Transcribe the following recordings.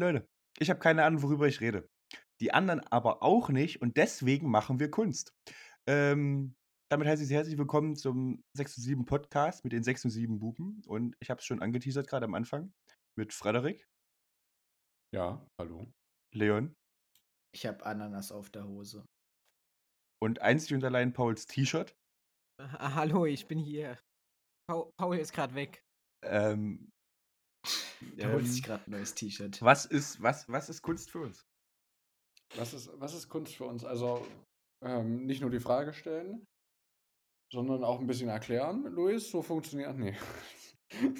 Leute, ich habe keine Ahnung, worüber ich rede. Die anderen aber auch nicht und deswegen machen wir Kunst. Ähm, damit heiße ich Sie herzlich willkommen zum 6 und 7 Podcast mit den 6 und 7 Buben. Und ich habe es schon angeteasert gerade am Anfang mit Frederik, Ja, hallo. Leon Ich habe Ananas auf der Hose. und einzig und allein Pauls T-Shirt. Hallo, ich bin hier. Paul, Paul ist gerade weg. Ähm, Holt ähm, sich gerade ein neues T-Shirt. was, ist, was, was ist Kunst für uns? Was ist, was ist Kunst für uns? Also ähm, nicht nur die Frage stellen, sondern auch ein bisschen erklären, Luis. So funktioniert. Nee.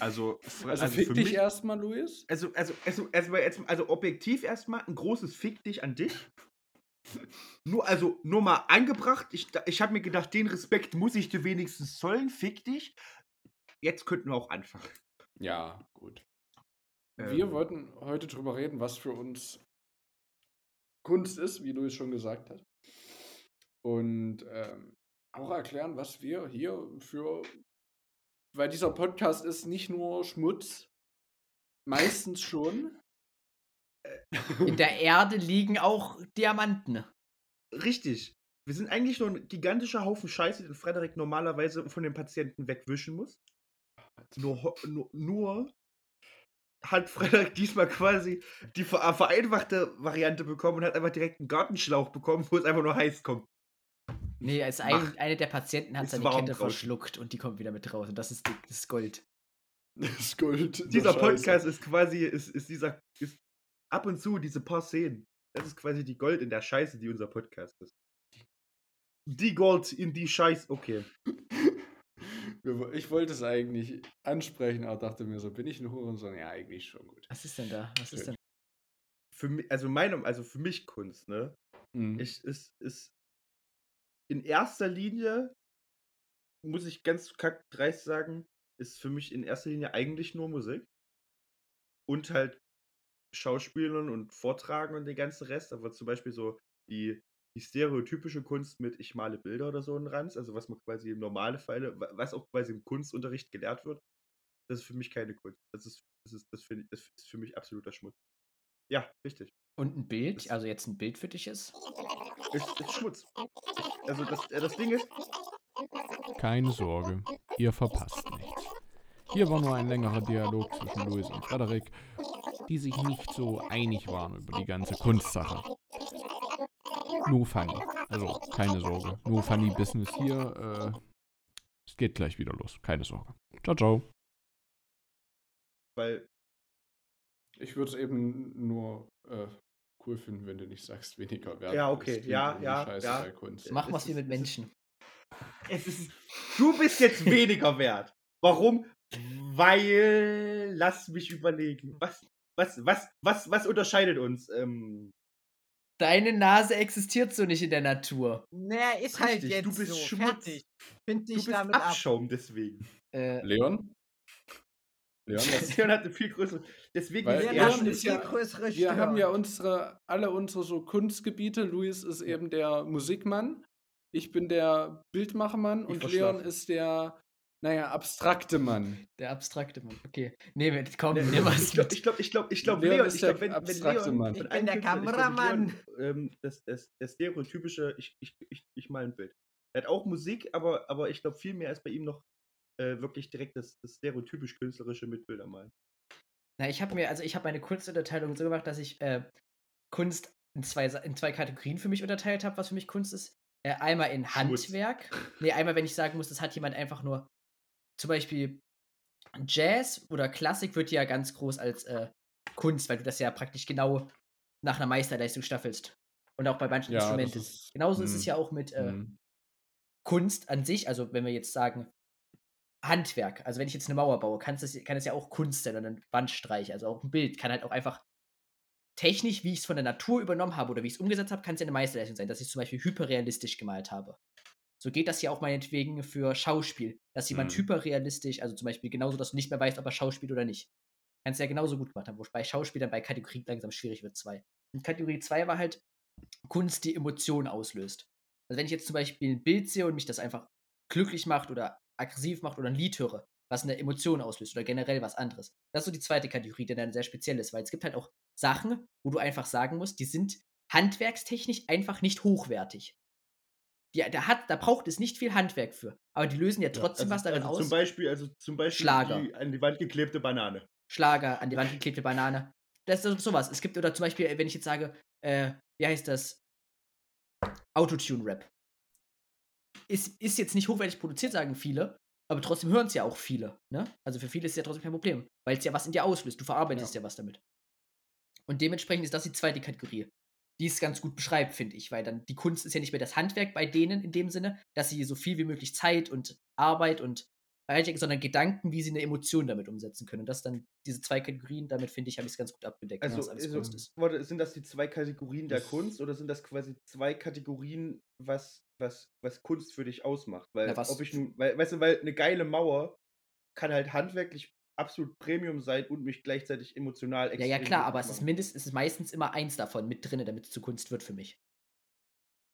Also, Also, also fick für dich mich- erstmal, Luis. Also, also, also, also, also objektiv erstmal ein großes Fick dich an dich. Nur, also, nur mal angebracht. Ich, ich habe mir gedacht, den Respekt muss ich dir wenigstens zollen. Fick dich. Jetzt könnten wir auch anfangen. Ja, gut. Wir Ähm. wollten heute drüber reden, was für uns Kunst ist, wie Luis schon gesagt hat. Und ähm, auch erklären, was wir hier für. Weil dieser Podcast ist nicht nur Schmutz, meistens schon. In der Erde liegen auch Diamanten. Richtig. Wir sind eigentlich nur ein gigantischer Haufen Scheiße, den Frederik normalerweise von den Patienten wegwischen muss. Nur, nur, nur hat Frederik diesmal quasi die ver vereinfachte Variante bekommen und hat einfach direkt einen Gartenschlauch bekommen, wo es einfach nur heiß kommt. Nee, als Mach. ein, eine der Patienten hat seine Kette verschluckt und die kommt wieder mit raus. Und das ist, die- das ist Gold. Das ist Gold. Dieser Scheiße. Podcast ist quasi, ist, ist dieser, ist ab und zu diese paar Szenen. Das ist quasi die Gold in der Scheiße, die unser Podcast ist. Die Gold in die Scheiße, okay. Ich wollte es eigentlich ansprechen, aber dachte mir so, bin ich ein Hurensohn? Ja, eigentlich schon gut. Was ist denn da? Was ist denn? Für mich, also meine, also für mich Kunst, ne? Mhm. Ich, ist, ist in erster Linie, muss ich ganz dreist sagen, ist für mich in erster Linie eigentlich nur Musik. Und halt Schauspielern und Vortragen und den ganzen Rest, aber zum Beispiel so die, die stereotypische Kunst mit ich male Bilder oder so ein Ranz, also was man quasi im normalen Fall, wa- was auch quasi im Kunstunterricht gelehrt wird, das ist für mich keine Kunst. Das ist, das ist, das finde ich, das ist für mich absoluter Schmutz. Ja, richtig. Und ein Bild? Das- Also jetzt ein Bild für dich ist? Ist, ist Schmutz. Also das, äh, das Ding ist, Keine Sorge, ihr verpasst nichts. Hier war nur ein längerer Dialog zwischen Louis und Frederik, die sich nicht so einig waren über die ganze Kunstsache. Nur funny. Also, keine Sorge. Nur funny Business hier. Äh, es geht gleich wieder los. Keine Sorge. Ciao, ciao. weil Ich würde es eben nur äh, cool finden, wenn du nicht sagst, weniger wert. Ja, okay. Ja, ja, Scheiße ja. Kunst. Wir es wie ist- mit Menschen. Es ist, du bist jetzt weniger wert. Warum? Weil, lass mich überlegen. Was, was, was, was, was unterscheidet uns? Ähm, Deine Nase existiert so nicht in der Natur. Naja, ist halt Richtig, jetzt du bist so. Schmutz. Fertig. Find du dich bist damit ab. Abschaum deswegen. Äh, Leon? Leon? Leon hat eine viel größere. Deswegen Weil Leon er haben eine ist viel ja- größere Wir haben ja unsere, alle unsere so Kunstgebiete. Luis ist eben der Musikmann. Ich bin der Bildmachermann Ich und. Leon ist der, naja, abstrakte Mann. der abstrakte Mann. Okay. Nee, mit- komm, Ne, nimm was ich glaube, ich glaube, ich glaube, ich glaube, Leon ich glaube, wenn, wenn abstrakte Leon Mann. Ich bin der Kameramann. ähm, das, das, das stereotypische, ich, ich, ich, ich mal ein Bild. Er hat auch Musik, aber, aber ich glaube, viel mehr ist bei ihm noch äh, wirklich direkt das, das stereotypisch künstlerische mit Bildern malen. Na, ich habe mir, also ich habe meine Kunstunterteilung so gemacht, dass ich äh, Kunst in zwei, in zwei Kategorien für mich unterteilt habe, was für mich Kunst ist. Äh, einmal in Schmutz. Handwerk. Nee, einmal, wenn ich sagen muss, das hat jemand einfach nur, zum Beispiel Jazz oder Klassik wird ja ganz groß als äh, Kunst, weil du das ja praktisch genau nach einer Meisterleistung staffelst. Und auch bei manchen Ja, Instrumenten. ist- Genauso ist es hm, ja auch mit äh, hm. Kunst an sich, also wenn wir jetzt sagen Handwerk, also wenn ich jetzt eine Mauer baue, kann es, kann es ja auch Kunst sein oder ein Wandstreich, also auch ein Bild kann halt auch einfach technisch, wie ich es von der Natur übernommen habe oder wie ich es umgesetzt habe, kann es ja eine Meisterleistung sein, dass ich es zum Beispiel hyperrealistisch gemalt habe. So geht das ja auch meinetwegen für Schauspiel, dass jemand Mhm. hyperrealistisch, also zum Beispiel genauso, dass du nicht mehr weißt, ob er Schauspiel oder nicht. Kannst du ja genauso gut gemacht haben, wobei Schauspiel dann bei Kategorie langsam schwierig wird, zwei. Und Kategorie 2 war halt Kunst, die Emotionen auslöst. Also wenn ich jetzt zum Beispiel ein Bild sehe und mich das einfach glücklich macht oder aggressiv macht oder ein Lied höre, was eine Emotion auslöst oder generell was anderes. Das ist so die zweite Kategorie, die dann sehr speziell ist, weil es gibt halt auch Sachen, wo du einfach sagen musst, die sind handwerkstechnisch einfach nicht hochwertig. Die, da, hat, da braucht es nicht viel Handwerk für. Aber die lösen ja trotzdem also, was darin also aus. Zum Beispiel, also zum Beispiel Schlager. die an die Wand geklebte Banane. Schlager, an die Wand geklebte Banane. Das ist sowas. Es gibt, oder zum Beispiel, wenn ich jetzt sage, äh, wie heißt das? Autotune-Rap. Ist, ist jetzt nicht hochwertig produziert, sagen viele, aber trotzdem hören es ja auch viele. Ne? Also für viele ist es ja trotzdem kein Problem, weil es ja was in dir auslöst. Du verarbeitest ja. ja was damit. Und dementsprechend ist das die zweite Kategorie, die es ganz gut beschreibt, finde ich, weil dann die Kunst ist ja nicht mehr das Handwerk bei denen in dem Sinne, dass sie so viel wie möglich Zeit und Arbeit und sondern Gedanken, wie sie eine Emotion damit umsetzen können. Und das dann diese zwei Kategorien, damit finde ich, habe ich es ganz gut abgedeckt, Also, alles also Kunst ist. warte, sind das die zwei Kategorien der Das- Kunst oder sind das quasi zwei Kategorien, was, was, was Kunst für dich ausmacht? Weil, Na, ob ich nun, weil, weißt du, weil eine geile Mauer kann halt handwerklich absolut Premium sein und mich gleichzeitig emotional Ja, ja, extrem klar, aber es ist mindestens, es ist meistens immer eins davon mit drin, damit es zu Kunst wird für mich.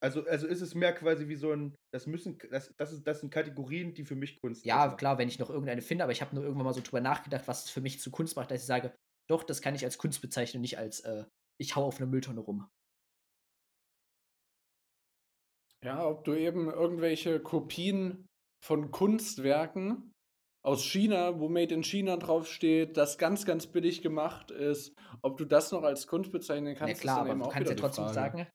Also, also ist es mehr quasi wie so ein, das müssen, das, das, ist, das sind Kategorien, die für mich Kunst Ja, ausmachen. klar, wenn ich noch irgendeine finde, aber ich habe nur irgendwann mal so drüber nachgedacht, was es für mich zu Kunst macht, dass ich sage, doch, das kann ich als Kunst bezeichnen, nicht als äh, ich hau auf einer Mülltonne rum. Ja, ob du eben irgendwelche Kopien von Kunstwerken aus China, wo Made in China draufsteht, das ganz, ganz billig gemacht ist, ob du das noch als Kunst bezeichnen kannst, ja klar, ist dann aber eben du auch kannst ja trotzdem Frage. sagen,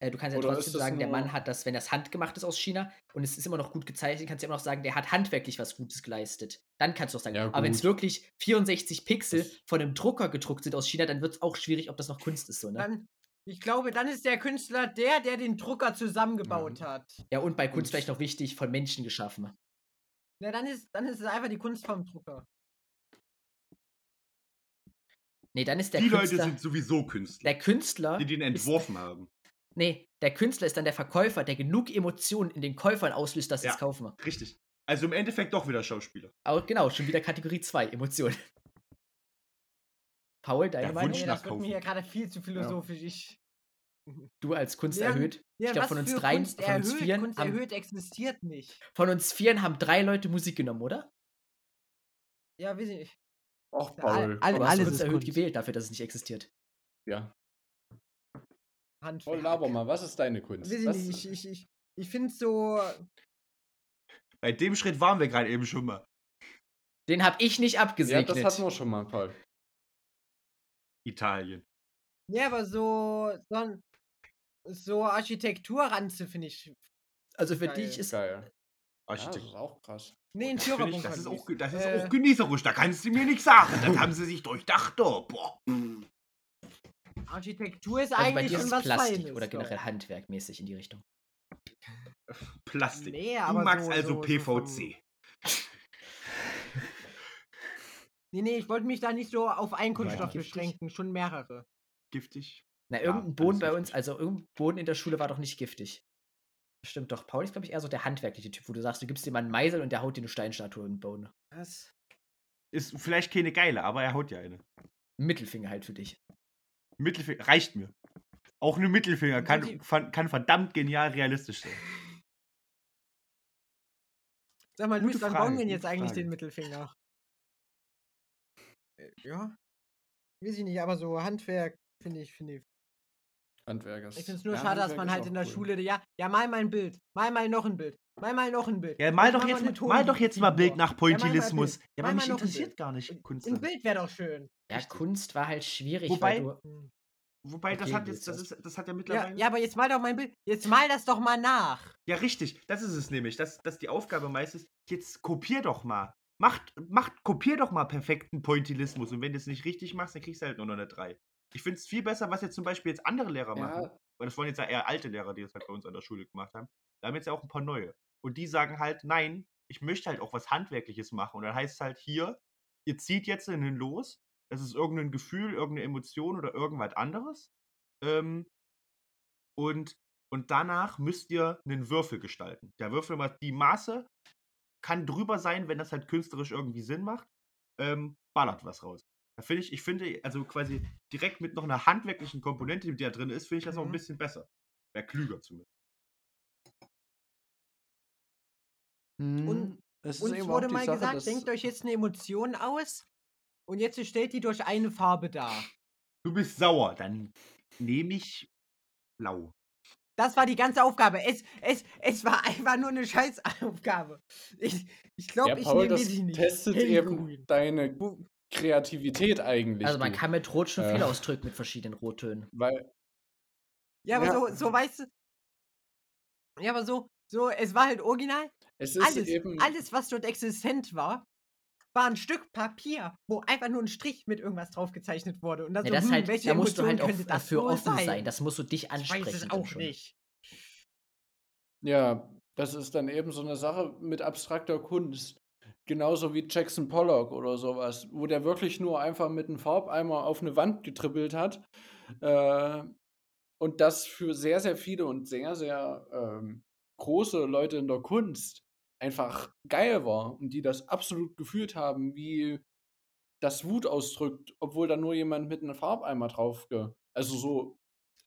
äh, du kannst ja Oder trotzdem sagen, der Mann hat das, wenn das handgemacht ist aus China und es ist immer noch gut gezeichnet, kannst du immer noch sagen, der hat handwerklich was Gutes geleistet. Dann kannst du auch sagen, Ja, aber wenn es wirklich 64 Pixel Das- von einem Drucker gedruckt sind aus China, dann wird es auch schwierig, ob das noch Kunst ist, so, ne? Dann, ich glaube, dann ist der Künstler der, der den Drucker zusammengebaut hat. Ja, und bei Kunst Und- vielleicht noch wichtig, von Menschen geschaffen. Na, dann ist, dann ist es einfach die Kunst vom Drucker. Nee, dann ist der die Künstler. Leute sind sowieso Künstler, der Künstler. die den ist- entworfen haben. Nee, der Künstler ist dann der Verkäufer, der genug Emotionen in den Käufern auslöst, dass sie es Ja. kaufen. Richtig. Also im Endeffekt doch wieder Schauspieler. Aber genau, schon wieder Kategorie 2, Emotionen. Paul, deine Der Meinung? Wunsch nach das wird mir hier gerade viel zu philosophisch. Ich, Du als Kunst Ja, erhöht. ja, ich glaube, von uns dreien, Kunst von uns erhöht? vieren, Kunst haben, erhöht existiert nicht. von uns vieren haben drei Leute Musik genommen, oder? Ja, weiß ich nicht. Och, Ja, Paul. all- hast alles Kunst ist erhöht Kunst. gewählt dafür, dass es nicht existiert. Ja. Handwerk. Oh, laber mal, was ist deine Kunst? Weiß ich Was- nicht. Ich, ich, ich, ich finde so. Bei dem Schritt waren wir gerade eben schon mal. Den habe ich nicht ja, abgesegnet. das hatten wir schon mal, Paul. Italien. Ja, aber so. So, so Architekturranze finde ich. also für Geil. dich ist Geil. Ja, das ist auch krass. Nee, ein Das, finde ich, Führerbunker. das ist auch, das ist Äh, auch genießerisch, da kannst du mir nichts sagen. Das haben sie sich durchdacht. Oh, boah. Architektur ist also bei eigentlich dir schon ist was Plastik Feines. oder doch. generell handwerkmäßig in die Richtung. Plastik. Nee, du magst so- also so- so PVC. Nee, nee, ich wollte mich da nicht so auf einen Kunststoff beschränken, schon mehrere. Giftig. Na, Ja, irgendein Boden alles bei uns, also irgendein Boden in der Schule war doch nicht giftig. Stimmt doch. Paul ist, glaube ich, eher so der handwerkliche Typ, wo du sagst, du gibst ihm einen Meisel und der haut dir eine Steinstatue in den Boden. Was? Ist vielleicht keine geile, aber er haut ja eine. Mittelfinger halt für dich. Mittelfinger reicht mir. Auch eine Mittelfinger kann, kann verdammt genial realistisch sein. Sag mal, Luis, wann bauen wir jetzt eigentlich Frage. den Mittelfinger? Äh, Ja. Weiß ich nicht, aber so Handwerk finde ich, finde ich. Handwerkers. Ich finde es nur Ja, schade, dass Handwerk man ist halt in der cool. Schule, ja, ja, mal mal ein Bild, mal mal noch ein Bild, mal mal noch ein Bild. Ja, mal doch jetzt, mal, mal doch jetzt mal Bild nach Ja, mal mal Pointillismus. Ja, Mal aber mal mich noch ein interessiert Bild. gar nicht Kunst. Ein Bild wäre doch schön. Ja. Kunst war halt schwierig, Wobei- weil du. Wobei, das hat jetzt, das, ist, das hat ja Ja, mittlerweile. ja, aber jetzt mal doch mein Bild. Jetzt mal das doch mal nach. Ja, richtig. Das ist es nämlich. Dass, dass die Aufgabe meist ist, jetzt kopier doch mal. Macht, macht, kopier doch mal perfekten Pointillismus. Und wenn du es nicht richtig machst, dann kriegst du halt nur noch eine 3. Ich finde es viel besser, was jetzt zum Beispiel jetzt andere Lehrer machen. Ja, Weil das waren jetzt ja eher alte Lehrer, die das halt bei uns an der Schule gemacht haben. Da haben jetzt ja auch ein paar neue. Und die sagen halt, nein, ich möchte halt auch was Handwerkliches machen. Und dann heißt es halt hier, ihr zieht jetzt in den los. Das ist irgendein Gefühl, irgendeine Emotion oder irgendwas anderes. Ähm, und, und danach müsst ihr einen Würfel gestalten. Der Würfel macht die Maße, kann drüber sein, wenn das halt künstlerisch irgendwie Sinn macht, ähm, ballert was raus. Da finde ich, ich finde, also quasi direkt mit noch einer handwerklichen Komponente, die da drin ist, finde ich das auch ein Mhm. bisschen besser. Wäre klüger zumindest. Und es ist Uns eben auch wurde die mal Sache, gesagt, denkt euch jetzt eine Emotion aus und jetzt stellt die durch eine Farbe dar. Du bist sauer, dann nehme ich blau. Das war die ganze Aufgabe. Es, es, es war einfach nur eine Scheißaufgabe. Ich, ich glaube, Ja, ich Paul, nehme die nicht. testet eben deine Kreativität eigentlich. Also man du. kann mit Rot schon viel Äh. ausdrücken mit verschiedenen Rottönen. Weil, Ja, aber Ja. so, so weißt du. Ja, aber so, so, es war halt original. es ist Alles, eben. alles, was dort existent war, war ein Stück Papier, wo einfach nur ein Strich mit irgendwas drauf gezeichnet wurde. Und dann Ja, so, das hm, halt, welche da musst du Emotion halt auch das dafür offen sein. Das musst du dich ich ansprechen. weiß es auch schon. nicht. Ja, das ist dann eben so eine Sache mit abstrakter Kunst. Genauso wie Jackson Pollock oder sowas, wo der wirklich nur einfach mit einem Farbeimer auf eine Wand getrippelt hat. Äh, und das für sehr, sehr viele und sehr, sehr ähm, große Leute in der Kunst einfach geil war und die das absolut gefühlt haben, wie das Wut ausdrückt, obwohl da nur jemand mit einem Farbeimer drauf, ge also so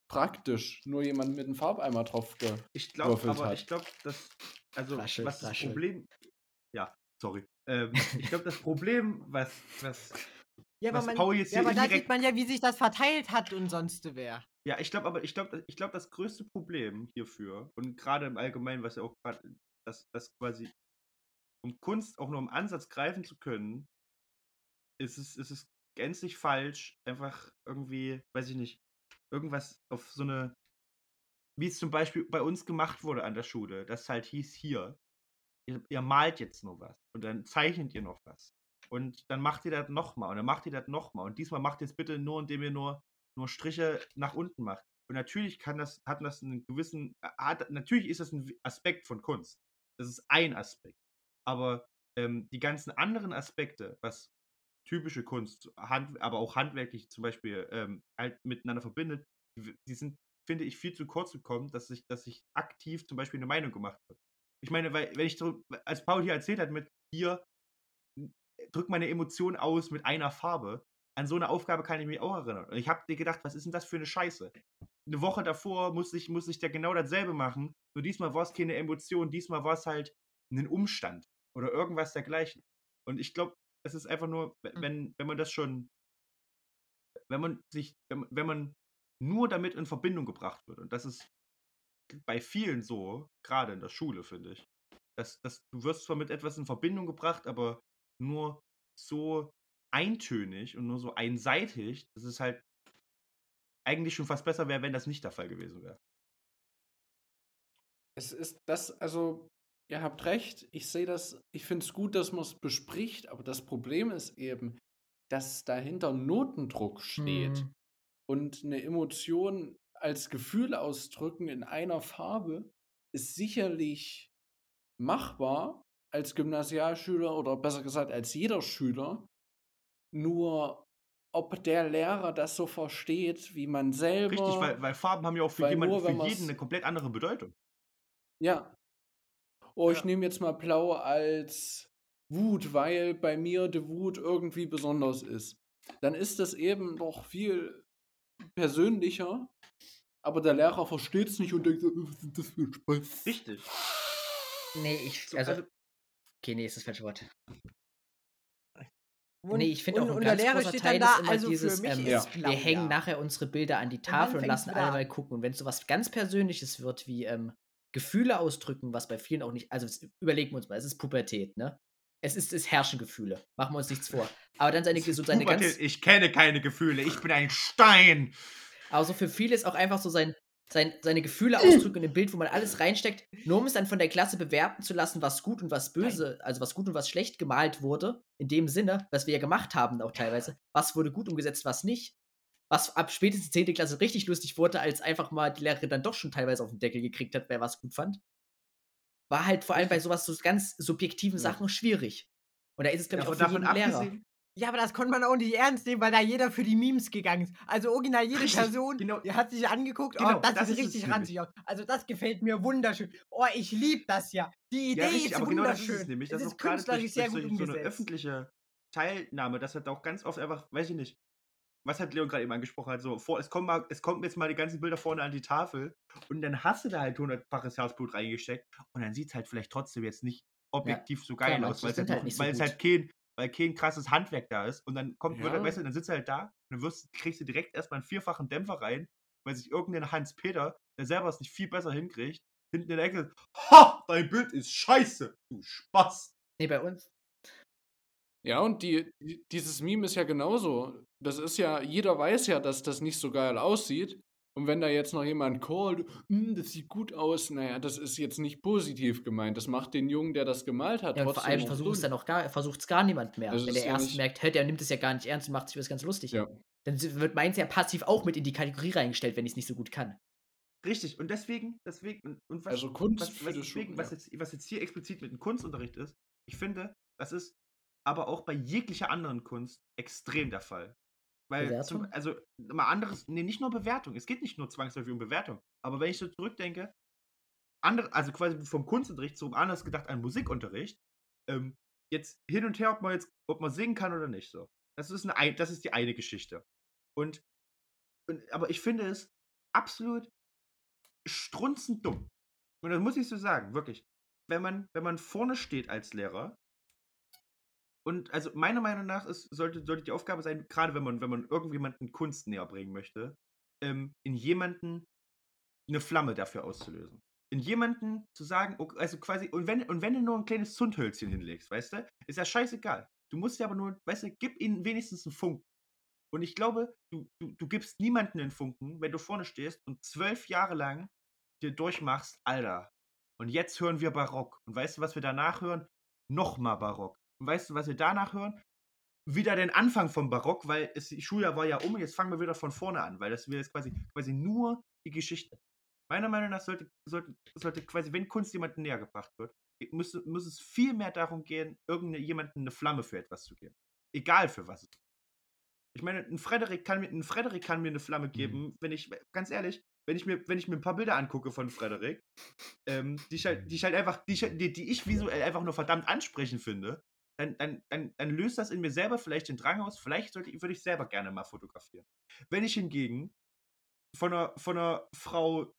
praktisch nur jemand mit einem Farbeimer drauf ge Ich glaube, aber hat. ich glaube, dass, also Flasche, was das Flasche. Problem, ja, sorry. Ähm, ich glaube, das Problem, was, was, Ja, was man, Paul jetzt ja, hier aber da sieht man ja, wie sich das verteilt hat und sonst wer. Ja, ich glaube aber, ich glaube, ich glaube, das größte Problem hierfür und gerade im Allgemeinen, was ja auch gerade, dass das quasi, um Kunst auch nur im Ansatz greifen zu können, ist es, ist es gänzlich falsch, einfach irgendwie, weiß ich nicht, irgendwas auf so eine, wie es zum Beispiel bei uns gemacht wurde an der Schule, das halt hieß hier, ihr, ihr malt jetzt nur was und dann zeichnet ihr noch was. Und dann macht ihr das nochmal und dann macht ihr das nochmal. Und diesmal macht ihr es bitte nur, indem ihr nur, nur Striche nach unten macht. Und natürlich kann das, hat das einen gewissen, hat, natürlich ist das ein Aspekt von Kunst. Das ist ein Aspekt. Aber ähm, die ganzen anderen Aspekte, was typische Kunst, hand, aber auch handwerklich zum Beispiel ähm, halt miteinander verbindet, die, die sind, finde ich, viel zu kurz gekommen, dass sich, dass sich aktiv zum Beispiel eine Meinung gemacht wird. Ich meine, weil, wenn ich so, als Paul hier erzählt hat, mit hier drück meine Emotion aus mit einer Farbe, an so eine Aufgabe kann ich mich auch erinnern. Und ich habe dir gedacht, was ist denn das für eine Scheiße? Eine Woche davor musste ich, musste ich da genau dasselbe machen, nur diesmal war es keine Emotion, diesmal war es halt ein Umstand oder irgendwas dergleichen. Und ich glaube, es ist einfach nur, wenn, wenn man das schon, wenn man sich, wenn, wenn man nur damit in Verbindung gebracht wird, und das ist bei vielen so, gerade in der Schule, finde ich, dass, dass du wirst zwar mit etwas in Verbindung gebracht, aber nur so eintönig und nur so einseitig, dass es halt eigentlich schon fast besser wäre, wenn das nicht der Fall gewesen wäre. Es ist das, also, ihr habt recht, ich sehe das, ich finde es gut, dass man es bespricht, aber das Problem ist eben, dass dahinter Notendruck steht Mhm. und eine Emotion als Gefühl ausdrücken in einer Farbe ist sicherlich machbar als Gymnasialschüler oder besser gesagt als jeder Schüler. Nur ob der Lehrer das so versteht, wie man selber. Richtig, weil, weil Farben haben ja auch für jemanden, für jeden eine komplett andere Bedeutung. Ja. Oh, ich Ja. nehme jetzt mal Blau als Wut, weil bei mir die Wut irgendwie besonders ist. Dann ist das eben noch viel persönlicher, aber der Lehrer versteht es nicht und denkt so, "Was ist das für ein Spaß? Richtig. Nee, ich. So, Also, also, okay, nee, ist das falsche Wort. Und, Nee, ich finde auch und, ein und der ganz Lehrer großer steht Teil dann da, ist immer also dieses, für mich ähm, Ja. ist blau, wir hängen ja. nachher unsere Bilder an die Tafel und fängt's lassen alle mal gucken. Und wenn es so was ganz Persönliches wird, wie ähm, Gefühle ausdrücken, was bei vielen auch nicht, also überlegen wir uns mal, es ist Pubertät, ne? Es ist, es herrschen Gefühle, machen wir uns nichts vor. Aber dann seine, so seine Pubertät, ganz, ich kenne keine Gefühle, ich bin ein Stein. Aber so für viele ist auch einfach so sein, sein, seine Gefühle ausdrücken in ein Bild, wo man alles reinsteckt, nur um es dann von der Klasse bewerten zu lassen, was gut und was böse, also was gut und was schlecht gemalt wurde. In dem Sinne, was wir ja gemacht haben auch teilweise. Was wurde gut umgesetzt, was nicht. Was ab spätestens 10. Klasse richtig lustig wurde, als einfach mal die Lehrerin dann doch schon teilweise auf den Deckel gekriegt hat, wer was gut fand. War halt vor allem bei sowas so ganz subjektiven Ja. Sachen schwierig. Und da ist es, glaube ich, auch für jeden Lehrer. Ja, aber das konnte man auch nicht ernst nehmen, weil da jeder für die Memes gegangen ist. Also original jede Richtig, Person, genau. hat sich angeguckt, Genau, oh, das, das sieht richtig ranzig aus. Also das gefällt mir wunderschön. Oh, ich liebe das ja. Die Idee Ja, richtig, ist aber genau das wunderschön. ist nämlich. Das es ist künstlerisch durch, sehr durch gut so, so eine umgesetzt. öffentliche Teilnahme, das hat auch ganz oft einfach, weiß ich nicht, was hat Leon gerade eben angesprochen hat, so, vor, es, kommen mal, es kommen jetzt mal die ganzen Bilder vorne an die Tafel und dann hast du da halt hundertfaches Herzblut reingesteckt und dann sieht es halt vielleicht trotzdem jetzt nicht objektiv so geil klar, aus, weil es halt, halt so halt kein, weil kein krasses Handwerk da ist und dann kommt, wird, Ja. weißt du, dann sitzt er halt da dann wirst, kriegst du direkt erstmal einen vierfachen Dämpfer rein, weil sich irgendein Hans-Peter, der selber es nicht viel besser hinkriegt, hinten in der Ecke, ha, dein Bild ist scheiße, du Spaß. Nee, bei uns. Ja, und die, die, dieses Meme ist ja genauso. Das ist ja, jeder weiß ja, dass das nicht so geil aussieht. Und wenn da jetzt noch jemand callt, "Hm, das sieht gut aus, naja, das ist jetzt nicht positiv gemeint. Das macht den Jungen, der das gemalt hat, Ja, und vor trotzdem allem noch versucht es dann auch gar, versucht's gar niemand mehr. Das Wenn der ja erst merkt, hey, der nimmt es ja gar nicht ernst und macht sich was ganz lustig. Ja. Dann wird meins ja passiv auch mit in die Kategorie reingestellt, wenn ich es nicht so gut kann. Richtig, und deswegen, deswegen, und, und was, Also Kunst was, was, deswegen, Schulen, was, jetzt, was jetzt hier explizit mit dem Kunstunterricht ist, ich finde, das ist aber auch bei jeglicher anderen Kunst extrem der Fall. Weil, Bewertung? zum, also, mal anderes, nee, nicht nur Bewertung, es geht nicht nur zwangsläufig um Bewertung, aber wenn ich so zurückdenke, andere, also quasi vom Kunstunterricht so anders gedacht an Musikunterricht, ähm, jetzt hin und her, ob man jetzt, ob man singen kann oder nicht, so. Das ist, eine, ein- das ist die eine Geschichte. Und, und, aber ich finde es absolut strunzend dumm. Und das muss ich so sagen, wirklich. Wenn man, wenn man vorne steht als Lehrer, und also meiner Meinung nach ist, sollte, sollte die Aufgabe sein, gerade wenn man, wenn man irgendjemanden Kunst näher bringen möchte, ähm, in jemanden eine Flamme dafür auszulösen. In jemanden zu sagen, ok- also quasi, und wenn, und wenn du nur ein kleines Zündhölzchen hinlegst, weißt du, ist ja scheißegal. Du musst ja aber nur, weißt du, gib ihnen wenigstens einen Funken. Und ich glaube, du, du, du gibst niemanden einen Funken, wenn du vorne stehst und zwölf Jahre lang dir durchmachst, Alter. Und jetzt hören wir Barock. Und weißt du, was wir danach hören? Nochmal Barock. Und weißt du, was wir danach hören? Wieder den Anfang vom Barock, weil es, das Schuljahr war ja um, jetzt fangen wir wieder von vorne an, weil das wäre jetzt quasi, quasi nur die Geschichte. Meiner Meinung nach sollte, sollte, sollte quasi, wenn Kunst jemandem näher gebracht wird, muss, muss es viel mehr darum gehen, irgendjemandem eine Flamme für etwas zu geben. Egal für was. Ich meine, ein Frederik kann mir, ein Frederik kann mir eine Flamme geben, wenn ich, ganz ehrlich, wenn ich mir, wenn ich mir ein paar Bilder angucke von Frederik, ähm, die ich halt, die ich halt einfach, die ich, halt- die, die ich visuell einfach nur verdammt ansprechend finde, dann, dann, dann, dann löst das in mir selber vielleicht den Drang aus, vielleicht sollte, würde ich selber gerne mal fotografieren. Wenn ich hingegen von einer, von einer Frau,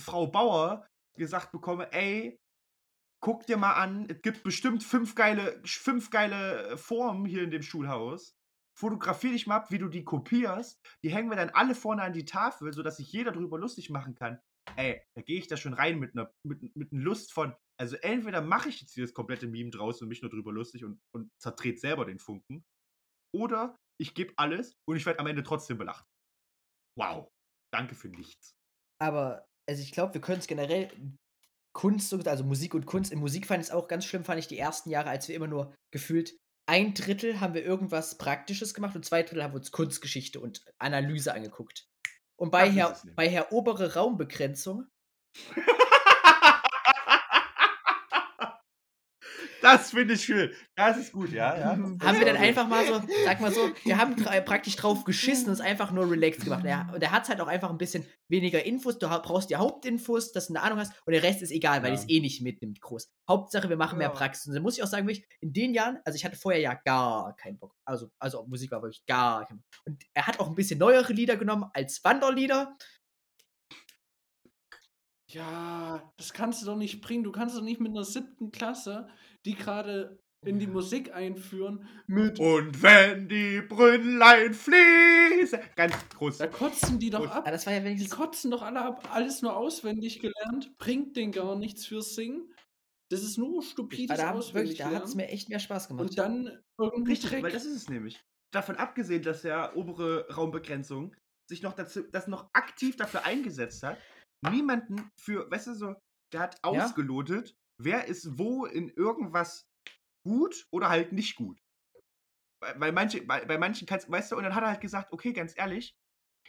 Frau Bauer gesagt bekomme, ey, guck dir mal an, es gibt bestimmt fünf geile, fünf geile Formen hier in dem Schulhaus. Fotografier dich mal ab, wie du die kopierst. Die hängen wir dann alle vorne an die Tafel, sodass sich jeder drüber lustig machen kann. Ey, da gehe ich da schon rein mit einer mit, mit einer Lust von. Also entweder mache ich jetzt hier das komplette Meme draus und mich nur drüber lustig und, und zertrete selber den Funken. Oder ich gebe alles und ich werde am Ende trotzdem belacht. Wow. Danke für nichts. Aber, also ich glaube, wir können es generell Kunst, so- also Musik und Kunst. In Musik fand ich es auch ganz schlimm, fand ich die ersten Jahre, als wir immer nur gefühlt ein Drittel haben wir irgendwas Praktisches gemacht und zwei Drittel haben wir uns Kunstgeschichte und Analyse angeguckt. Und bei Herr, bei Herr obere Raumbegrenzung, Das finde ich schön. Das ist gut, ja. ja. haben wir dann einfach mal so, sag mal so, wir haben praktisch drauf geschissen und es einfach nur relaxed gemacht. Und er, hat halt auch einfach ein bisschen weniger Infos. Du brauchst die Hauptinfos, dass du eine Ahnung hast und der Rest ist egal, weil Ja. ich es eh nicht mitnimmt groß. Hauptsache, wir machen mehr Ja. Praxis. Und dann muss ich auch sagen, wirklich, in den Jahren, also ich hatte vorher ja gar keinen Bock. Also, also auf Musik war wirklich gar kein Bock. Und er hat auch ein bisschen neuere Lieder genommen als Wanderlieder. Ja, das kannst du doch nicht bringen. Du kannst doch nicht mit einer siebten Klasse, die gerade in die Musik einführen, mit. Und wenn die Brünnlein fließen. Ganz groß. Da kotzen die doch. Aber ab. Ah, das war ja Die kotzen doch alle ab. Alles nur auswendig gelernt. Bringt denen gar nichts fürs Singen. Das ist nur Aber stupides da, auswendig da hat es mir echt mehr Spaß gemacht. Und dann irgendwie Richtig, Dreck. weil das ist es nämlich. Davon abgesehen, dass der obere Raumbegrenzung sich noch dazu, das noch aktiv dafür eingesetzt hat, niemanden für, weißt du so, der hat Ja. Wer ist wo in irgendwas gut oder halt nicht gut. Weil, manche, bei, bei manchen kannst, weißt du, und dann hat er halt gesagt, okay, ganz ehrlich,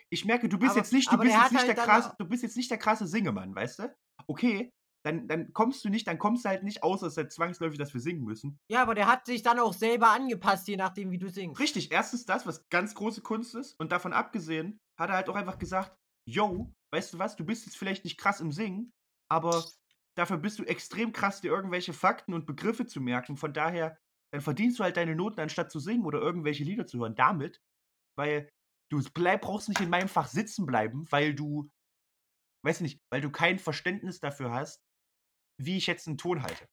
ich merke, du bist Aber- jetzt nicht, du bist der jetzt nicht halt der krasse, du bist jetzt nicht der krasse Singemann, weißt du? Okay, dann, dann kommst du nicht, dann kommst du halt nicht aus, dass er zwangsläufig, dass wir singen müssen. Ja, aber der hat sich dann auch selber angepasst, je nachdem, wie du singst. Richtig, erstens das, was ganz große Kunst ist. Und davon abgesehen hat er halt auch einfach gesagt, yo, weißt du was, du bist jetzt vielleicht nicht krass im Singen, aber dafür bist du extrem krass, dir irgendwelche Fakten und Begriffe zu merken. Von daher, dann verdienst du halt deine Noten, anstatt zu singen oder irgendwelche Lieder zu hören. Damit, weil du bleib, brauchst nicht in meinem Fach sitzen bleiben, weil du, weiß nicht, weil du kein Verständnis dafür hast, wie ich jetzt einen Ton halte.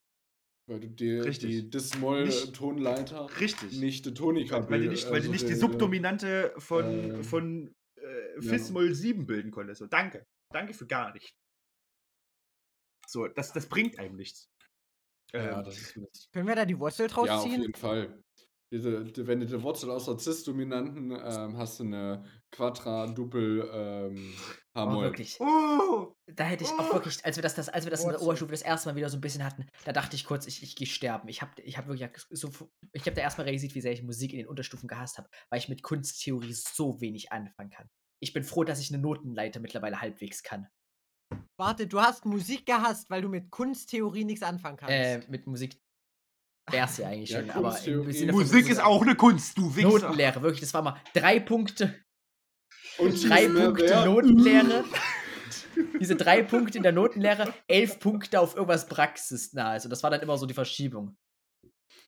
Weil du dir Richtig. die Dis-Moll-Tonleiter Richtig. nicht die Tonika weil du nicht, weil du nicht die Subdominante von, ähm, von äh, ja. Fis-Moll 7 bilden konntest. Danke. Danke für gar nichts. So, das, das bringt einem nichts. Ja, Ähm, das ist Mist. Können wir da die Wurzel draus Ja, auf ziehen? jeden Fall. Diese, die, wenn du die Wurzel aus der Cis-Dominanten ähm, hast du eine Quadra-Duppel ähm, Oh, H-Moll. wirklich. oh, Da hätte ich auch Oh. wirklich, als wir das, das, als wir das in der. Oberstufe das erste Mal wieder so ein bisschen hatten, da dachte ich kurz, ich, ich gehe sterben. Ich habe ich hab wirklich so, ich habe da erstmal realisiert, wie sehr ich Musik in den Unterstufen gehasst habe, weil ich mit Kunsttheorie so wenig anfangen kann. Ich bin froh, dass ich eine Notenleiter mittlerweile halbwegs kann. Warte, du hast Musik gehasst, weil du mit Kunsttheorie nichts anfangen kannst. Äh, mit Musik wär's ja eigentlich Ja, schon, aber Sinne von Musik ist auch eine Kunst, du Wichser. Notenlehre, wirklich, das war mal drei Punkte, Und drei mehr Punkte wert. Notenlehre. Diese drei Punkte in der Notenlehre, elf Punkte auf irgendwas praxisnahes. Und das war dann immer so die Verschiebung.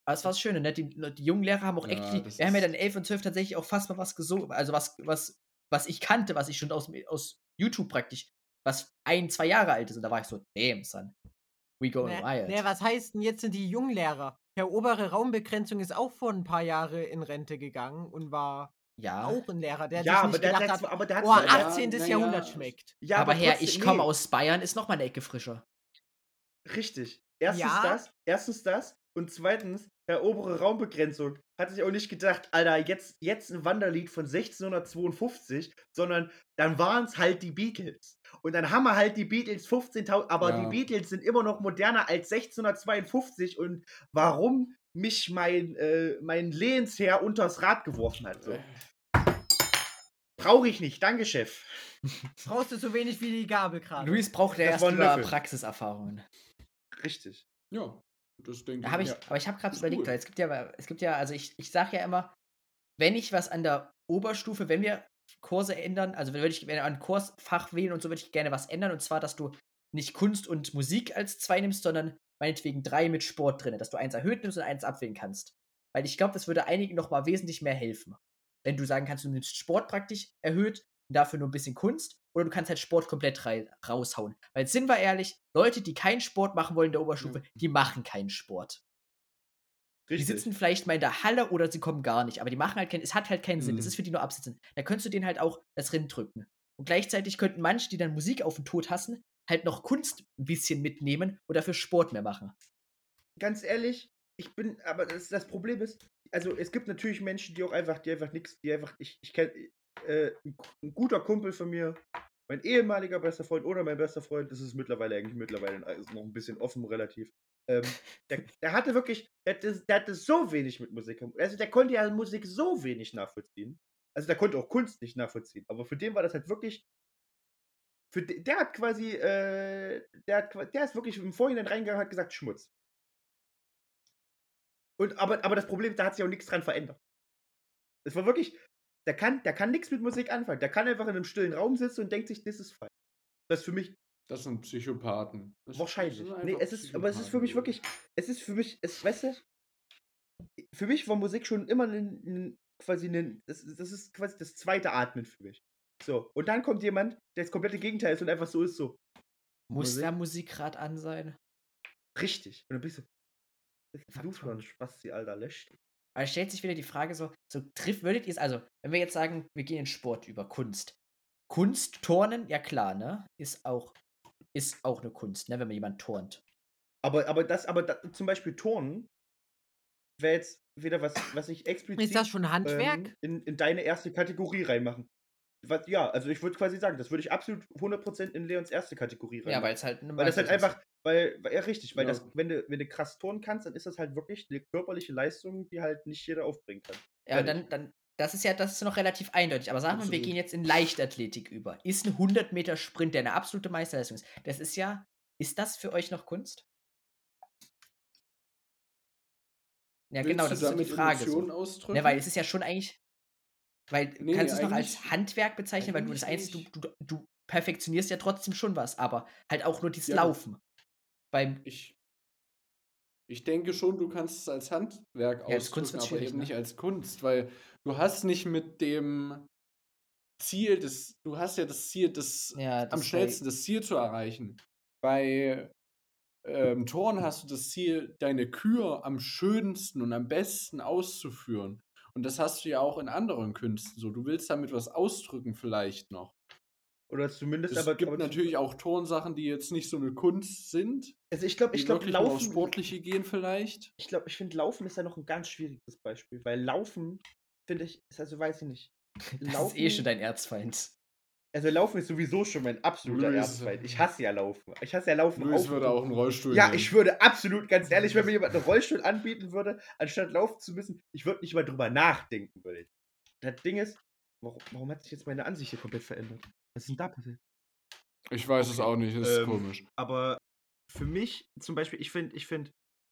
Aber es war das Schöne, ne? Die, die jungen Lehrer haben auch Ja, echt, wir haben ja dann 11 und 12 tatsächlich auch fast mal was gesungen, also was, was, was ich kannte, was ich schon aus, aus YouTube praktisch, was ein, zwei Jahre alt ist. Und da war ich so, damn, son. We go Ne, wild. ne, was heißt denn jetzt sind die Junglehrer? Der obere Raumbegrenzung ist auch vor ein paar Jahre in Rente gegangen und war ja. auch ein Lehrer, der ja, sich aber nicht der, gedacht hat, aber der hat oh, Ja, 18. na ja. Jahrhundert schmeckt. ja, aber Herr, trotzdem- ich komme nee, aus Bayern, ist noch mal eine Ecke frischer. Richtig. Erstens Ja. das, erstens das und zweitens, der obere Raumbegrenzung hat sich auch nicht gedacht, Alter, jetzt, jetzt ein Wanderlied von 1652, sondern dann waren es halt die Beatles. Und dann haben wir halt die Beatles 15.000, aber Ja. die Beatles sind immer noch moderner als 1652 und warum mich mein, äh, mein Lehnsherr unters Rad geworfen hat. So. Äh, Brauche ich nicht, danke, Chef. Brauchst du so wenig wie die Gabel gerade. Luis braucht ja erst Löffel. Praxiserfahrungen. Richtig. Ja, das denke Da ich, Ja. aber ich habe gerade überlegt, cool. weil es gibt ja, es gibt ja, also ich, ich sage ja immer, wenn ich was an der Oberstufe, wenn wir Kurse ändern, also wenn würde ich ein Kursfach wählen und so würde ich gerne was ändern und zwar, dass du nicht Kunst und Musik als zwei nimmst, sondern meinetwegen drei mit Sport drin, dass du eins erhöht nimmst und eins abwählen kannst. Weil ich glaube, das würde einigen noch mal wesentlich mehr helfen. Wenn du sagen kannst, du nimmst Sport praktisch erhöht dafür nur ein bisschen Kunst oder du kannst halt Sport komplett raushauen. Weil sind wir ehrlich, Leute, die keinen Sport machen wollen in der Oberstufe, die machen keinen Sport. Die Richtig. sitzen vielleicht mal in der Halle oder sie kommen gar nicht, aber die machen halt keinen, es hat halt keinen Sinn. Es Mhm. ist für die nur absitzen. Da könntest du denen halt auch das Rind drücken. Und gleichzeitig könnten manche, die dann Musik auf den Tod hassen, halt noch Kunst ein bisschen mitnehmen und dafür Sport mehr machen. ganz ehrlich, ich bin, aber das, das Problem ist, also es gibt natürlich Menschen, die auch einfach, die einfach nichts, die einfach, ich, ich kenne, äh, ein, gu- ein guter Kumpel von mir, mein ehemaliger bester Freund oder mein bester Freund, das ist mittlerweile eigentlich mittlerweile ist noch ein bisschen offen relativ. Ähm, der, der hatte wirklich, der hatte, der hatte so wenig mit Musik, also der konnte ja Musik so wenig nachvollziehen. Also der konnte auch Kunst nicht nachvollziehen, aber für den war das halt wirklich für de, der hat quasi, äh, der, hat, der ist wirklich im Vorhinein reingegangen und hat gesagt, Schmutz. Und, aber, aber das Problem da hat sich auch nichts dran verändert. Es war wirklich, der kann, der kann nichts mit Musik anfangen. Der kann einfach in einem stillen Raum sitzen und denkt sich, das ist falsch. Das ist für mich Das sind Psychopathen. Das- wahrscheinlich. Nee, es ist, aber es ist für mich wirklich, es ist für mich, es, weißt du, für mich war Musik schon immer ein, ein, quasi ein, das, das ist quasi das zweite Atmen für mich. So, und dann kommt jemand, der das komplette Gegenteil ist und einfach so ist, so, Muss Musik? der Musikrad an sein? richtig. Und dann bist du, du Fuck, schon, Spasti, Alter, lösch dich. Aber es stellt sich wieder die Frage so, so trifft, würdet ihr es, also, wenn wir jetzt sagen, wir gehen in Sport über Kunst. Kunst, Turnen, ja klar, ne? Ist auch, ist auch eine Kunst, ne, wenn man jemand turnt. Aber, aber das, aber da, zum Beispiel Turnen wäre jetzt wieder was, was ich explizit Ist das schon Handwerk? ähm, in, in deine erste Kategorie reinmachen. Was, ja, also ich würde quasi sagen, das würde ich absolut 100% in Leons erste Kategorie reinmachen. Ja, weil es halt eine weil das halt einfach, weil, ja richtig, weil Ja. das, wenn du, wenn du krass turnen kannst, dann ist das halt wirklich eine körperliche Leistung, die halt nicht jeder aufbringen kann. Ja, und dann, dann, das ist ja, das ist noch relativ eindeutig. Aber sagen wir, wir Absolut. gehen jetzt in Leichtathletik über. Ist ein 100 Meter Sprint, der eine absolute Meisterleistung ist. Das ist ja, ist das für euch noch Kunst? Ja, Willst genau, das ist die Frage. So. Ne, weil es ist ja schon eigentlich, weil Nee, kannst du es noch als Handwerk bezeichnen, weil du das eins, du, du, du perfektionierst ja trotzdem schon was, aber halt auch nur dieses Ja. Laufen. Beim, Ich, ich denke schon, du kannst es als Handwerk Ja, als Kunst aber eben ne? nicht als Kunst, weil du hast nicht mit dem Ziel des, du hast ja das Ziel, das ja, am das bei- schnellsten das Ziel zu erreichen. Bei ähm, Turn hast du das Ziel, deine Kür am schönsten und am besten auszuführen. Und das hast du ja auch in anderen Künsten so. Du willst damit was ausdrücken vielleicht noch. Oder zumindest Es aber. gibt aber natürlich auch Turnsachen, die jetzt nicht so eine Kunst sind. Also ich glaube, ich glaube, Laufen. Sportliche gehen vielleicht. Ich glaube, ich finde Laufen ist ja noch ein ganz schwieriges Beispiel, weil Laufen, finde ich, ist also, weiß ich nicht. Das ist eh schon dein Erzfeind. Also Laufen ist sowieso schon mein absoluter Luis- Erzfeind. Ich hasse ja Laufen. Ich hasse ja Laufen. Luis auf- würde auch einen Rollstuhl Ja, nehmen. ich würde absolut, ganz ehrlich, wenn mir jemand einen Rollstuhl anbieten würde, anstatt laufen zu müssen, ich würde nicht mal drüber nachdenken, würde ich. Das Ding ist, warum, warum hat sich jetzt meine Ansicht hier komplett verändert? Was ist denn da passiert? Ich weiß es auch nicht, das ist Ähm, komisch. Aber für mich zum Beispiel, ich finde, ich finde,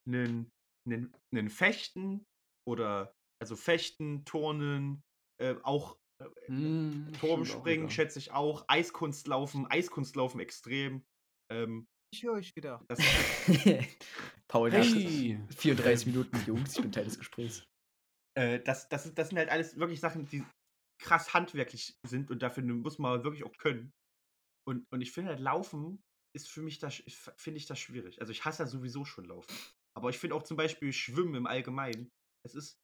einen, einen, einen Fechten oder, also Fechten, Turnen, äh, auch Hm, stimmt auch Turmspringen wieder. schätze ich auch, Eiskunstlaufen, Eiskunstlaufen extrem. Ähm, Ich höre euch wieder. das, Paul, Hey! 34 Minuten, Jungs, ich bin Teil des Gesprächs. äh, das, das, das sind halt alles wirklich Sachen, die krass handwerklich sind und dafür muss man wirklich auch können. Und, und ich finde halt, Laufen ist für mich das, finde ich das schwierig. Also ich hasse ja sowieso schon Laufen. Aber ich finde auch zum Beispiel Schwimmen im Allgemeinen, es ist,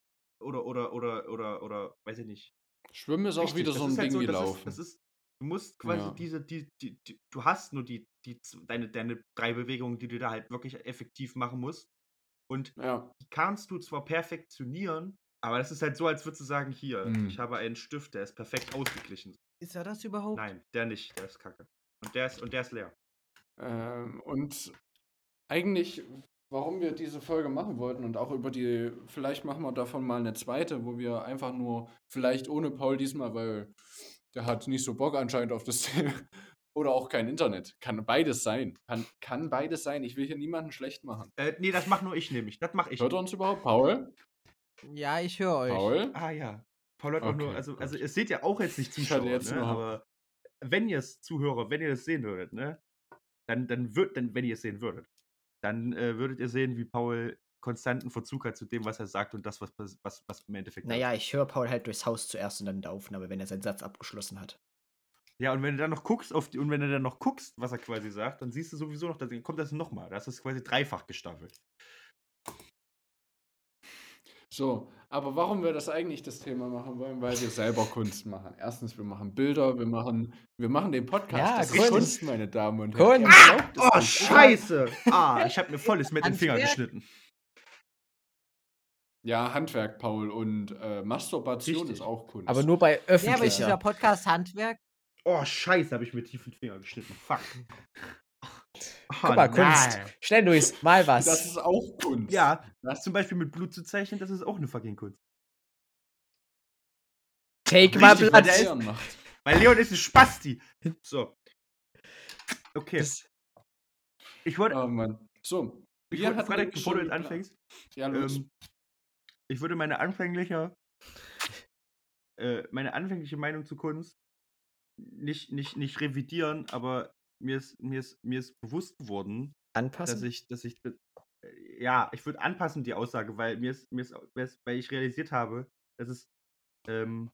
oder, oder, oder, oder, oder, weiß ich nicht. Schwimmen ist auch wieder so ein halt Ding wie Laufen. Ist, ist, du musst quasi Ja. diese, die, die, die, du hast nur die, die, deine, deine drei Bewegungen, die du da halt wirklich effektiv machen musst. Und ja. die kannst du zwar perfektionieren, aber das ist halt so, als würdest du sagen, hier, Mhm. ich habe einen Stift, der ist perfekt ausgeglichen. Ist er das überhaupt? Nein, der nicht, der ist kacke. Und der ist, und der ist leer. Ähm, und eigentlich, warum wir diese Folge machen wollten und auch über die, vielleicht machen wir davon mal eine zweite, wo wir einfach nur, vielleicht ohne Paul diesmal, weil der hat nicht so Bock anscheinend auf das Thema. Oder auch kein Internet. Kann beides sein. Kann, kann beides sein. Ich will hier niemanden schlecht machen. Äh, nee, das mach nur ich nämlich. Das mach ich. Hört er uns überhaupt? Paul? Ja, ich höre euch. Paul? Ah ja. Paul hat auch nur, Okay, also, gut. also ihr seht ja auch jetzt nicht Zuschauer, jetzt ne? aber wenn ihr es Zuhörer, wenn ihr das sehen würdet, ne, dann, dann wird, dann, wenn ihr es sehen würdet, dann äh, würdet ihr sehen, wie Paul konstanten Verzug hat zu dem, was er sagt und das, was, was, was im Endeffekt Naja, ich höre Paul halt durchs Haus zuerst und dann in der Aufnahme, wenn er seinen Satz abgeschlossen hat. Ja, und wenn du dann noch guckst auf die, und wenn du dann noch guckst, was er quasi sagt, dann siehst du sowieso noch, dann kommt das nochmal. Das ist quasi dreifach gestaffelt. So, aber warum wir das eigentlich das Thema machen wollen, weil wir selber Kunst machen. Erstens, wir machen Bilder, wir machen, wir machen den Podcast. Ja, das Kunst. ist Kunst, meine Damen und Herren. Kunst. Ihr glaubt Oh, nicht. scheiße! Ah, ich habe mir volles mit den Finger geschnitten. Ja, Handwerk, Paul, und äh, Masturbation Richtig. ist auch Kunst. Aber nur bei Ja, aber ist dieser öffentlicher. Podcast Handwerk? Oh, scheiße, habe ich mir tief den Finger geschnitten. Fuck. Guck mal, Kunst. Schnell, Luis, mal was. das ist auch Kunst. Ja, Das- zum Beispiel mit Blut zu zeichnen, das ist auch eine fucking Kunst. Take Platz. ist- Leon macht. Weil Leon ist ein Spasti. So. Okay. Das- Ich wollte, Oh Mann. So, ich wollte Frederik, bevor du jetzt anfängst, Ja, los. ähm, ich würde meine anfängliche, äh, meine anfängliche Meinung zu Kunst nicht, nicht, nicht revidieren, aber mir ist, mir ist, mir ist bewusst geworden, dass Anpassen? ich, dass ich, äh, ja, ich würde anpassen die Aussage, weil mir ist, mir ist, weil ich realisiert habe, dass es, ähm,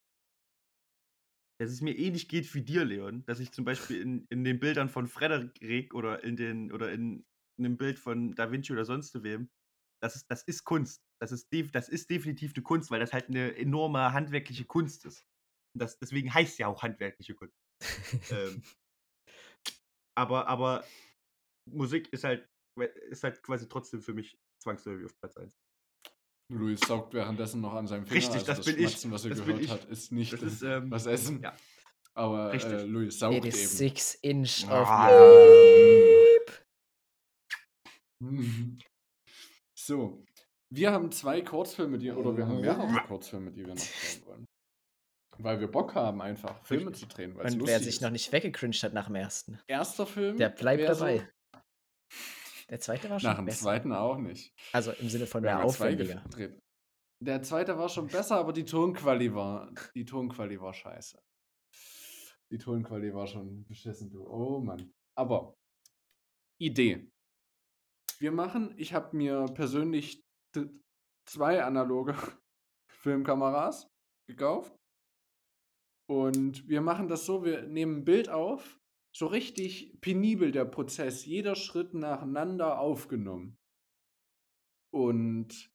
dass es mir ähnlich geht wie dir, Leon, dass ich zum Beispiel in, in den Bildern von Frederik oder in den, oder in, in einem Bild von Da Vinci oder sonst wem, das ist, das ist Kunst. Das ist, das ist definitiv eine Kunst, weil das halt eine enorme handwerkliche Kunst ist. Und das, deswegen heißt ja auch handwerkliche Kunst. ähm, aber, aber Musik ist halt, ist halt quasi trotzdem für mich zwangsläufig auf Platz 1. Luis saugt währenddessen noch an seinem Finger. Richtig, also das bin ich. Was er Das gehört ich. hat, ist nicht Das ist, ähm, was Essen. ja. Aber Richtig. äh, Luis saugt It eben. is six inch Ah. of Mhm. So, wir haben zwei Kurzfilme, die, oder wir haben mehrere Kurzfilme, die wir noch drehen wollen. Weil wir Bock haben, einfach Filme zu drehen. Und wer sich ist. noch nicht weggecringed hat nach dem ersten, Erster Film. der bleibt wär so- dabei. Der zweite war schon Nach dem besser. zweiten auch nicht. Also im Sinne von mehr zwei aufwendiger. Der zweite war schon besser, aber die Tonquali war, die Tonquali war scheiße. Die Tonquali war schon beschissen, du. Oh Mann. Aber Idee. Wir machen, ich habe mir persönlich zwei analoge Filmkameras gekauft. Und wir machen das so, wir nehmen ein Bild auf so richtig penibel, der Prozess, jeder Schritt nacheinander aufgenommen. Und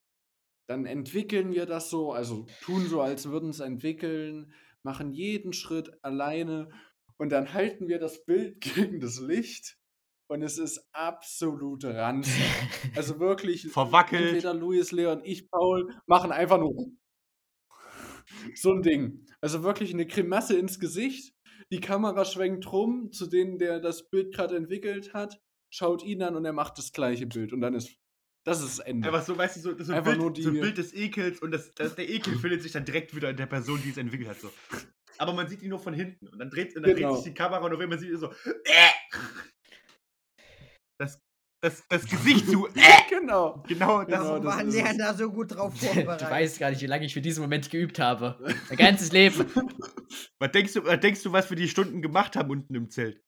dann entwickeln wir das so, also tun so, als würden es entwickeln, machen jeden Schritt alleine und dann halten wir das Bild gegen das Licht und es ist absolut ranzig. Also wirklich, Verwackelt. entweder Luis, Leon, ich, Paul, machen einfach nur so ein Ding. Also wirklich eine Grimasse ins Gesicht. Die Kamera schwenkt rum zu denen, der das Bild gerade entwickelt hat, schaut ihn an und er macht das gleiche Bild. Und dann ist das ist das Ende. Einfach so, weißt du, so, so, ein, Bild, die- so ein Bild des Ekels und das, das, der Ekel findet sich dann direkt wieder in der Person, die es entwickelt hat. So. Aber man sieht ihn nur von hinten und dann dreht, und dann Genau. dreht sich die Kamera und auf einmal sieht man so. Äh! Das, das, Gesicht zu. Äh! genau. Genau, das Genau, waren es. da so gut drauf Du vorbereitet? weißt gar nicht, wie lange ich für diesen Moment geübt habe. Mein ganzes Leben. Was denkst, du, was denkst du, was wir die Stunden gemacht haben unten im Zelt?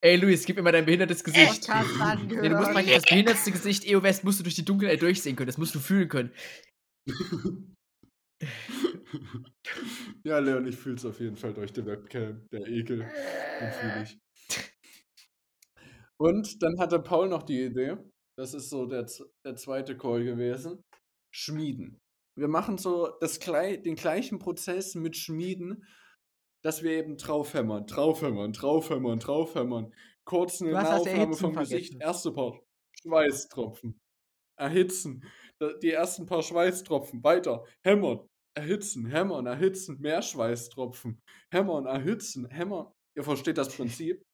Ey, Luis, gib mir mal dein behindertes Gesicht. Podcast Nee, du musst angehört. praktisch das behindertste Gesicht EO West musst du durch die Dunkelheit durchsehen können. Das musst du fühlen können. ja, Leon, ich fühle es auf jeden Fall durch die Webcam. Der Ekel. Den fühle ich. Und dann hatte Paul noch die Idee, das ist so der, der zweite Call gewesen, Schmieden. Wir machen so das, den gleichen Prozess mit Schmieden, dass wir eben draufhämmern, draufhämmern, draufhämmern, draufhämmern. Kurz eine Erhitzen vom Gesicht. Erste Part, Schweißtropfen. Erhitzen. Die ersten paar Schweißtropfen. Weiter. Hämmern. Erhitzen, hämmern, erhitzen. Mehr Schweißtropfen. Hämmern, erhitzen, hämmern. Ihr versteht das Prinzip.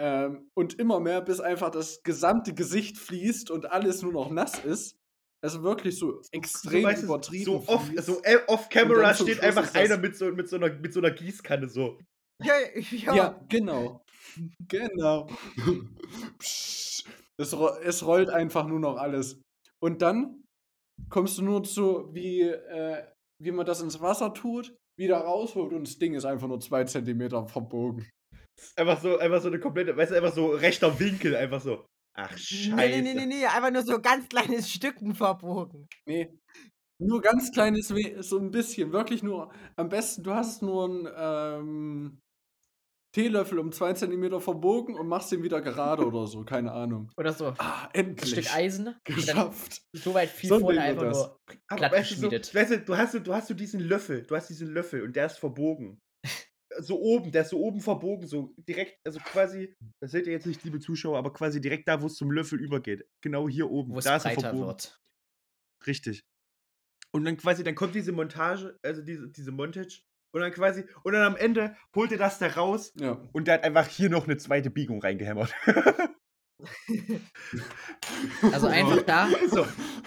Ähm, und immer mehr, bis einfach das gesamte Gesicht fließt und alles nur noch nass ist. Also wirklich so extrem weißt du, übertrieben. So off, so off camera steht Schluss einfach einer mit so, mit, so einer, mit so einer Gießkanne so. Ja, ja. Ja, genau. Genau. Psch. es, ro es rollt einfach nur noch alles. Und dann kommst du nur zu, wie, äh, wie man das ins Wasser tut, wieder rausholt und das Ding ist einfach nur zwei Zentimeter verbogen. Einfach so, einfach so eine komplette, weißt du, einfach so rechter Winkel, einfach so. Ach, scheiße. Nee, nee, nee, nee, nee, einfach nur so ganz kleines Stücken verbogen. Nee. Nur ganz kleines, We so ein bisschen, wirklich nur, am besten, du hast nur einen ähm, Teelöffel um zwei Zentimeter verbogen und machst den wieder gerade oder so, keine Ahnung. Oder so. Ah, Ein endlich. Stück Eisen. Geschafft. so weit viel So ein vorne einfach das. nur Aber glatt weißt du, so, geschmiedet. weißt du, du hast, so- du hast so diesen Löffel, du hast diesen Löffel und der ist verbogen. So oben, der ist so oben verbogen, so direkt, also quasi, das seht ihr jetzt nicht, liebe Zuschauer, aber quasi direkt da, wo es zum Löffel übergeht. Genau hier oben. wo es da ist er verbogen. wird. Richtig. Und dann quasi, dann kommt diese Montage, also diese, diese Montage, und dann quasi, und dann am Ende holt er das da raus Ja. und der hat einfach hier noch eine zweite Biegung reingehämmert. Also einfach da. so,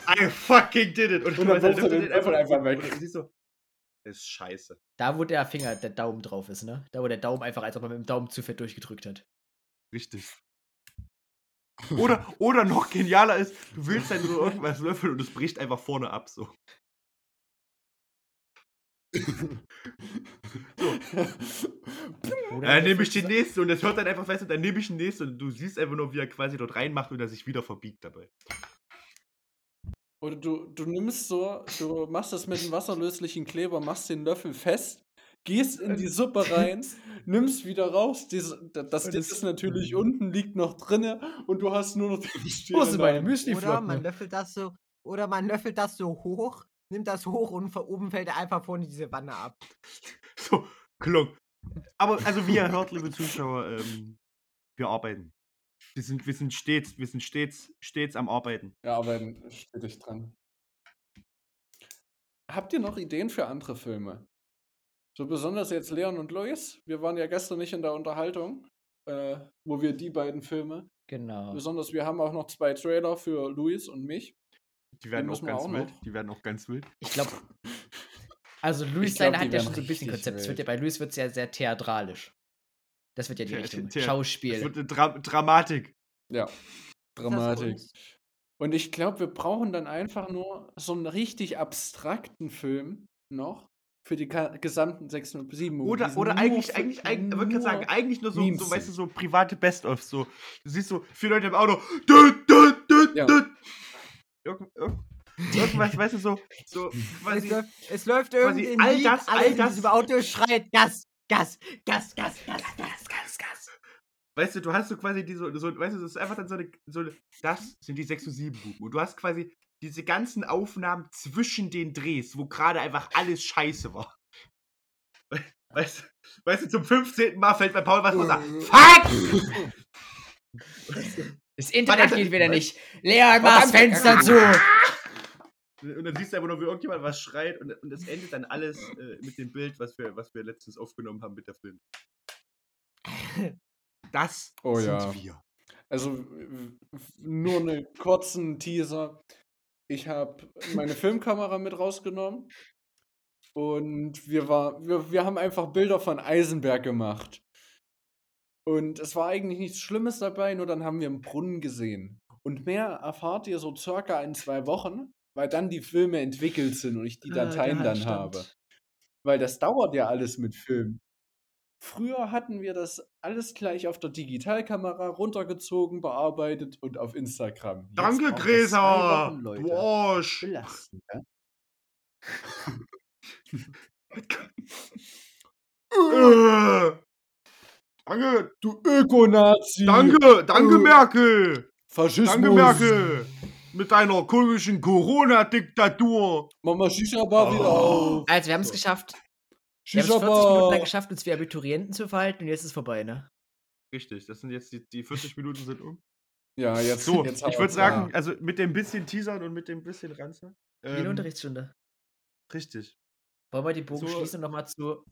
I fucking did it. Und, Und dann wirft er nimmt den Löffel einfach weg. Und siehst so, ist scheiße. Da, wo der Finger, der Daumen drauf ist, ne? Da, wo der Daumen einfach, als ob man mit dem Daumen zu fett durchgedrückt hat. Richtig. Oder, oder noch genialer ist, du willst dann so irgendwas löffeln und es bricht einfach vorne ab. So. Oder Dann nehme ich den nächsten und das hört dann einfach, weißt du, dann nehme ich den nächsten und du siehst einfach nur, wie er quasi dort reinmacht und er sich wieder verbiegt dabei. Oder du, du nimmst so, du machst das mit dem wasserlöslichen Kleber, machst den Löffel fest, gehst in die Suppe rein, nimmst wieder raus, das Ding es- ist natürlich unten, liegt noch drinne und du hast nur noch den Wo sind meine Stiel. Oder man löffelt das so, oder man löffelt das so hoch, nimmt das hoch und von oben fällt er einfach vorne diese Wanne ab. So, klong. Aber, also wie ihr hört, liebe Zuschauer, ähm, wir arbeiten. Wir sind, wir sind stets, wir sind stets, stets am Arbeiten. Ja, aber steht dich dran. Habt ihr noch Ideen für andere Filme? So besonders jetzt Leon und Lois. Wir waren ja gestern nicht in der Unterhaltung, äh, wo wir die beiden Filme. Genau. Besonders wir haben auch noch zwei Trailer für Luis und mich. Die werden auch ganz auch wild. noch. Die werden auch ganz wild. Ich glaube, also Luis glaub, seine hat ja schon so ein bisschen Konzept. Wird ja, bei Luis wird es ja sehr theatralisch. Das wird ja die Richtung. Es Schauspiel. wird eine Dra Dramatik. Ja, Dramatik. Und ich glaube, wir brauchen dann einfach nur so einen richtig abstrakten Film noch für die gesamten sechs, sieben Movies. Oder, oder eigentlich, eigentlich, eigentlich, würde ich sagen, eigentlich nur so, Memes so, weißt du, so private Best-ofs. So. Du siehst so vier Leute im Auto. Dü, dü, dü, Ja. dü. Irgend, irgend, irgendwas, weißt du, so, so Es quasi. läuft, es läuft irgendwie all das- all das- diesem Auto schreit Gas, Gas, Gas, Gas, Gas, Gas, Gas, Gas. weißt du, du hast so quasi diese, so, weißt du, das ist einfach dann so eine, so eine das sind die 6 und 7 Buben. Und du hast quasi diese ganzen Aufnahmen zwischen den Drehs, wo gerade einfach alles scheiße war. Weißt, du- weißt du, zum 15. Mal fällt bei Paul was runter. Fuck! Das Internet geht wieder nicht. Leon, mach das Fenster zu. Und dann siehst du einfach nur, wie irgendjemand was schreit und, und es endet dann alles äh, mit dem Bild, was wir, was wir letztens aufgenommen haben mit der Film. Das Oh sind ja. wir. Also nur einen kurzen Teaser. Ich habe meine Filmkamera mit rausgenommen und wir, war, wir, wir haben einfach Bilder von Eisenberg gemacht. Und es war eigentlich nichts Schlimmes dabei, nur dann haben wir einen Brunnen gesehen. Und mehr erfahrt ihr so circa in zwei Wochen, weil dann die Filme entwickelt sind und ich die Ah, Dateien dann Handstand. habe. Weil das dauert ja alles mit Film. Früher hatten wir das alles gleich auf der Digitalkamera runtergezogen, bearbeitet und auf Instagram. Jetzt Danke, Gräser! Du Arsch! Belastend, ja? Äh. Danke, Du Ökonazi! danke, danke, Äh. Merkel! Faschismus! Danke, Merkel! Mit deiner komischen Corona-Diktatur! Mama Shisha-Bar wieder Oh. auf! Also, wir haben es geschafft. Wir haben es 40 Minuten lang geschafft, uns wie Abiturienten zu verhalten und jetzt ist es vorbei, ne? Richtig, das sind jetzt die, die 40 Minuten sind um. Ja, jetzt, So, jetzt ich würde sagen, ja. also mit dem bisschen Teasern und mit dem bisschen eine Ähm, Unterrichtsstunde. richtig. Wollen wir die Bogen so- schließen und nochmal zu,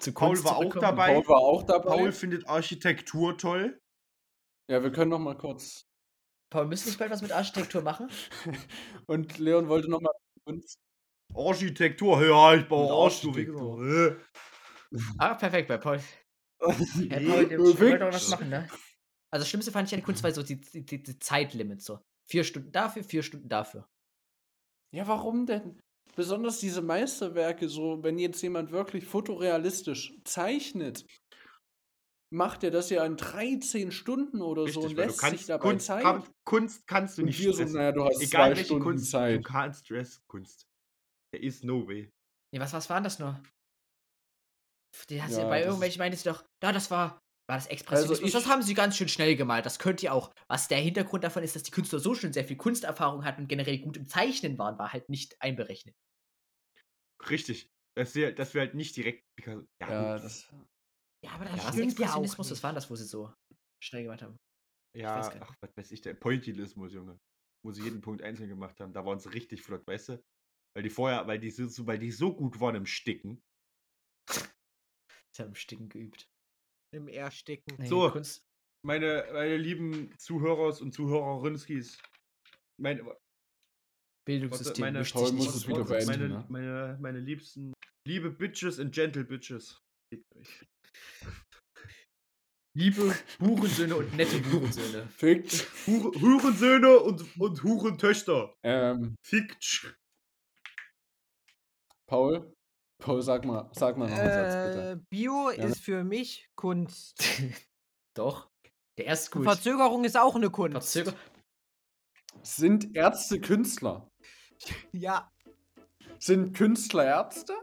zu Paul Kunst war auch dabei. Paul war auch dabei. Paul findet Architektur toll. Ja, wir können noch mal kurz. Paul, müssen wir nicht bald was mit Architektur machen? Und Leon wollte noch mal uns. Architektur, ja, ich baue Und Arsch, du Architektur. Äh. Ah, perfekt, bei Paul. Nee, Paul, der wollte doch was machen, ne? Also, das Schlimmste fand ich an der Kunst war so die, die, die, die Zeitlimit, so. Vier Stunden dafür, vier Stunden dafür. Ja, warum denn? Besonders diese Meisterwerke, so, wenn jetzt jemand wirklich fotorealistisch zeichnet, macht er das ja in 13 Stunden oder so Richtig, und weil du lässt kannst sich dabei Kunst, Zeit. kann, Kunst kannst du und nicht so, stressen. naja, du hast Egal zwei welche Stunden Kunst, du Zeit. kannst Stress Kunst. There is no way. Nee, was, was war denn das nur? Die hast ja, Ja, bei das irgendwelchen meintest du doch, da, das war, war das Expressionismus. Also ich- das haben sie ganz schön schnell gemalt. Das könnt ihr auch. Was der Hintergrund davon ist, dass die Künstler so schon sehr viel Kunsterfahrung hatten und generell gut im Zeichnen waren, war halt nicht einberechnet. Richtig. Dass wir, dass wir halt nicht direkt. Ja, Ja, das. Ja, aber das Ja, was stimmt ja auch Expressionismus, nicht. das war das, wo sie so schnell gemacht haben. ja ach, was weiß ich, der Pointillismus, Junge. Wo sie jeden Punkt einzeln gemacht haben. Da waren sie richtig flott, weißt du? Weil die vorher, weil die so, so- weil die so gut waren im Sticken. Sie haben im Sticken geübt. Im Ersticken. Nee, So. Kunst. Meine, meine lieben Zuhörers und Zuhörerinskis. Meine, Bildungssystem. meine- Paul sich muss es wieder beenden. meine, ne? meine, meine liebsten, liebe Bitches and Gentle Bitches. Fickt euch. Liebe Hurensöhne und nette Hurensöhne. Fickt. Hure, Hurensöhne und, und Hurentöchter. Ähm, Fickt. Paul? Paul, sag mal, sag mal noch einen Satz, bitte. Äh, Bio Ja, ist für mich Kunst. Doch. Der erste gut. Verzögerung ist auch eine Kunst. Verzöger Sind Ärzte Künstler? Ja, Sind Künstler Ärzte?